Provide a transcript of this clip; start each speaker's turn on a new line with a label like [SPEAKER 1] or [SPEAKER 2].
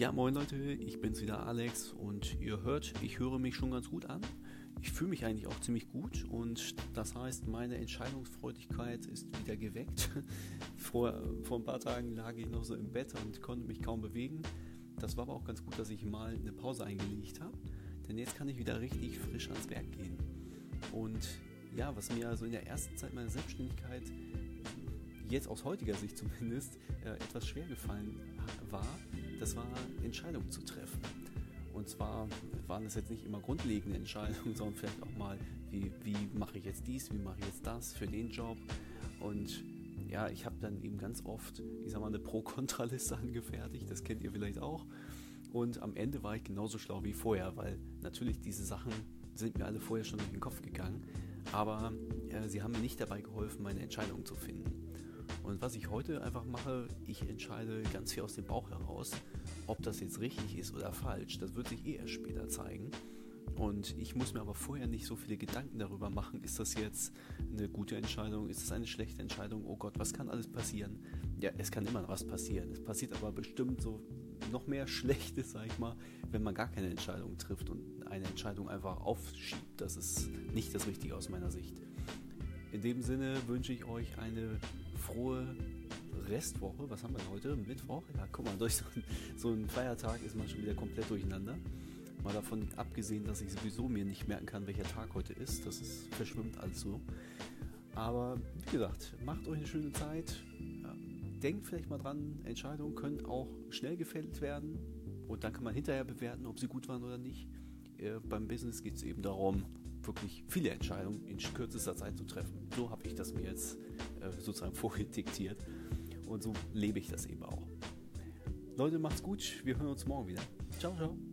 [SPEAKER 1] Ja, moin Leute, ich bin's wieder Alex und ihr hört, ich höre mich schon ganz gut an. Ich fühle mich eigentlich auch ziemlich gut und das heißt, meine Entscheidungsfreudigkeit ist wieder geweckt. Vor, vor ein paar Tagen lag ich noch so im Bett und konnte mich kaum bewegen. Das war aber auch ganz gut, dass ich mal eine Pause eingelegt habe, denn jetzt kann ich wieder richtig frisch ans Werk gehen. Und ja, was mir also in der ersten Zeit meiner Selbstständigkeit jetzt aus heutiger Sicht zumindest äh, etwas schwer gefallen war, das war Entscheidungen zu treffen. Und zwar waren es jetzt nicht immer grundlegende Entscheidungen, sondern vielleicht auch mal, wie, wie mache ich jetzt dies, wie mache ich jetzt das für den Job. Und ja, ich habe dann eben ganz oft, ich sag mal, eine Pro-Kontra-Liste angefertigt, das kennt ihr vielleicht auch. Und am Ende war ich genauso schlau wie vorher, weil natürlich diese Sachen sind mir alle vorher schon durch den Kopf gegangen, aber äh, sie haben mir nicht dabei geholfen, meine Entscheidung zu finden. Und was ich heute einfach mache, ich entscheide ganz viel aus dem Bauch heraus. Ob das jetzt richtig ist oder falsch, das wird sich eh erst später zeigen. Und ich muss mir aber vorher nicht so viele Gedanken darüber machen, ist das jetzt eine gute Entscheidung, ist es eine schlechte Entscheidung, oh Gott, was kann alles passieren? Ja, es kann immer was passieren. Es passiert aber bestimmt so noch mehr Schlechtes, sag ich mal, wenn man gar keine Entscheidung trifft und eine Entscheidung einfach aufschiebt. Das ist nicht das Richtige aus meiner Sicht. In dem Sinne wünsche ich euch eine frohe Restwoche. Was haben wir heute? Mittwoch? Ja, guck mal, durch so, so einen Feiertag ist man schon wieder komplett durcheinander. Mal davon abgesehen, dass ich sowieso mir nicht merken kann, welcher Tag heute ist. Das ist, verschwimmt alles so. Aber wie gesagt, macht euch eine schöne Zeit. Denkt vielleicht mal dran, Entscheidungen können auch schnell gefällt werden. Und dann kann man hinterher bewerten, ob sie gut waren oder nicht. Äh, beim Business geht es eben darum, wirklich viele Entscheidungen in kürzester Zeit zu treffen. So habe ich das mir jetzt äh, sozusagen vorgediktiert und so lebe ich das eben auch. Leute, macht's gut. Wir hören uns morgen wieder. Ciao, ciao.